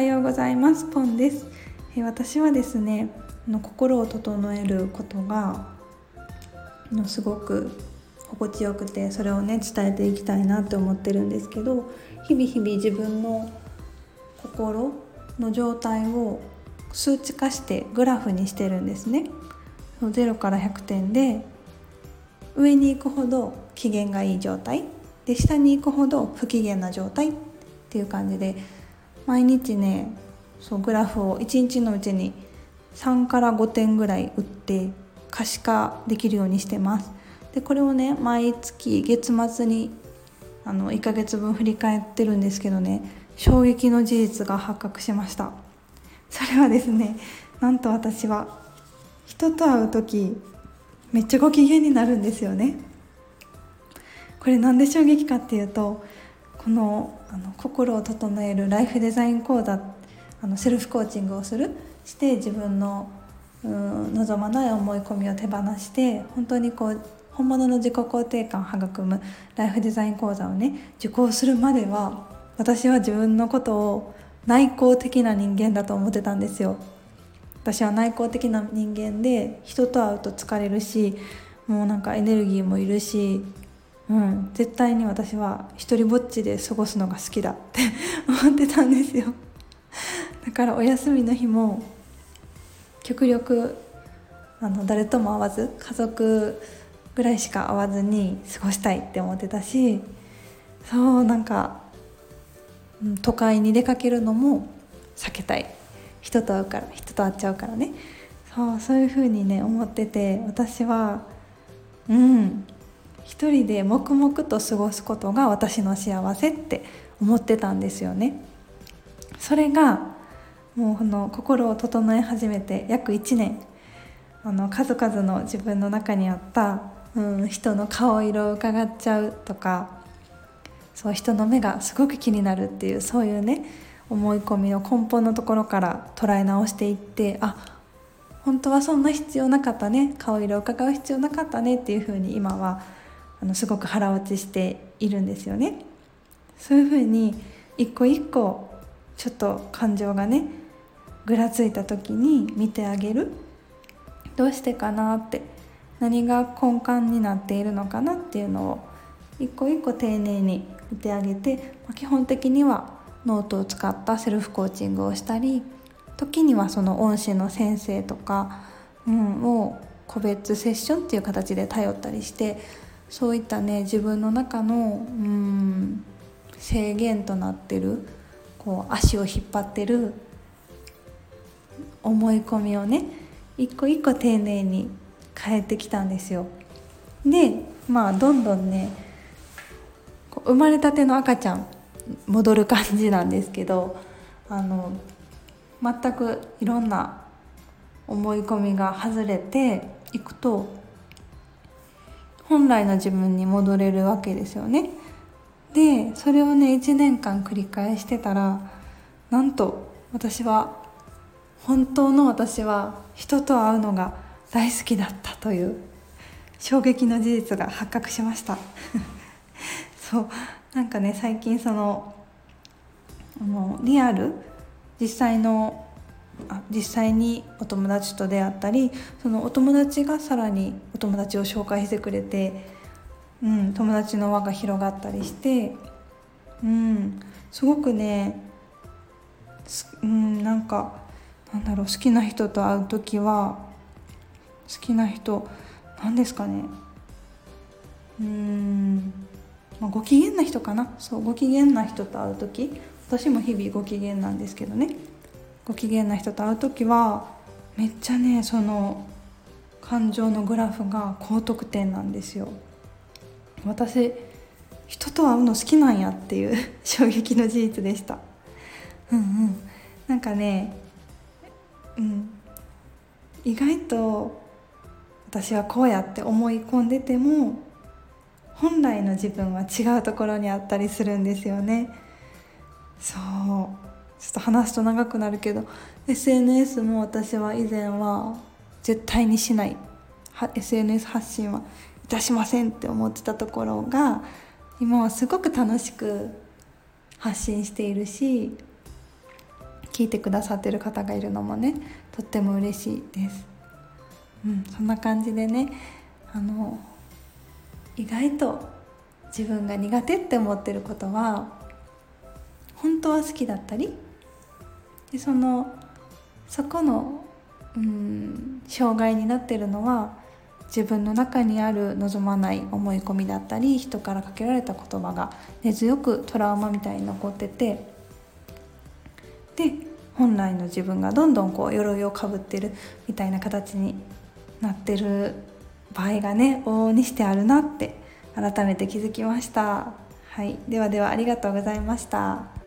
はようございます。ポンです。え私はですねの心を整えることがのすごく心地よくてそれをね伝えていきたいなって思ってるんですけど日々日々自分の心の状態を数値化してグラフにしてるんですね。0から100点で上に行くほど機嫌がいい状態。で下に行くほど不機嫌な状態っていう感じで毎日ねそうグラフを1日のうちに3から5点ぐらい打って可視化できるようにしてます。でこれをね毎月月末にあの1ヶ月分振り返ってるんですけどね衝撃の事実が発覚しました。それはですねなんと私は人と会う時めっちゃご機嫌になるんですよね。これなんで衝撃かっていうとこのあの心を整えるライフデザイン講座あのセルフコーチングをするして自分のうん望まない思い込みを手放して本当にこう本物の自己肯定感を育むライフデザイン講座をね受講するまでは私は自分のことを内向的な人間だと思ってたんですよ。私は内向的な人間で人と会うと疲れるしもうなんかエネルギーもいるし、うん、絶対に私は一人ぼっちで過ごすのが好きだって 思ってたんですよ。だからお休みの日も極力あの誰とも会わず家族ぐらいしか会わずに過ごしたいって思ってたしそうなんか、都会に出かけるのも避けたい。人と会うから人と会っちゃうからね。そうそういう風にね思ってて私はうん一人で黙々と過ごすことが私の幸せって思ってたんですよね。それがもうこの心を整え始めて約1年。あの数々の自分の中にあった、うん、人の顔色を伺っちゃうとかそう人の目がすごく気になるっていうそういうね思い込みの根本のところから捉え直していってあ本当はそんな必要なかったね。顔色を伺う必要なかったねっていうふうに今はあのすごく腹落ちしているんですよね。そういうふうに一個一個ちょっと感情がねぐらついた時に見てあげるどうしてかなって何が根幹になっているのかなっていうのを一個一個丁寧に見てあげて、ま、基本的にはノートを使ったセルフコーチングをしたり時にはその恩師の先生とか、うん、を個別セッションっていう形で頼ったりしてそういったね自分の中の、うん、制限となってるこう足を引っ張ってる思い込みをね一個一個丁寧に変えてきたんですよ。でまあどんどんね生まれたての赤ちゃん戻る感じなんですけどあの全くいろんな思い込みが外れていくと本来の自分に戻れるわけですよね。でそれをね1年間繰り返してたらなんと私は本当の私は人と会うのが大好きだったという衝撃の事実が発覚しました そうなんかね最近そのあのリアル実際の実際にお友達と出会ったりそのお友達がさらに友達を紹介してくれて、うん、友達の輪が広がったりして、うん、すごくね、うん、なんかなんだろう好きな人と会う時は好きな人何ですかねうんまあ、ご機嫌な人かな？そうご機嫌な人と会う時私も日々ご機嫌なんですけどね。ご機嫌な人と会う時はめっちゃねその感情のグラフが高得点なんですよ。私人と会うの好きなんやっていう 衝撃の事実でした。うんうん。なんかねうん。意外と私はこうやって思い込んでても本来の自分は違うところにあったりするんですよね。そう。ちょっと話すと長くなるけど SNS も私は以前は絶対にしない SNS 発信はいたしませんって思ってたところが今はすごく楽しく発信しているし聞いてくださってる方がいるのもねとっても嬉しいです。うん、そんな感じでねあの意外と自分が苦手って思ってることは本当は好きだったりでそのそこのうん障害になってるのは自分の中にある望まない思い込みだったり人からかけられた言葉が根強くトラウマみたいに残っててで本来の自分がどんどんこう鎧をかぶってるみたいな形になってる場合がね往々にしてあるなって改めて気づきました。はい、ではではありがとうございました。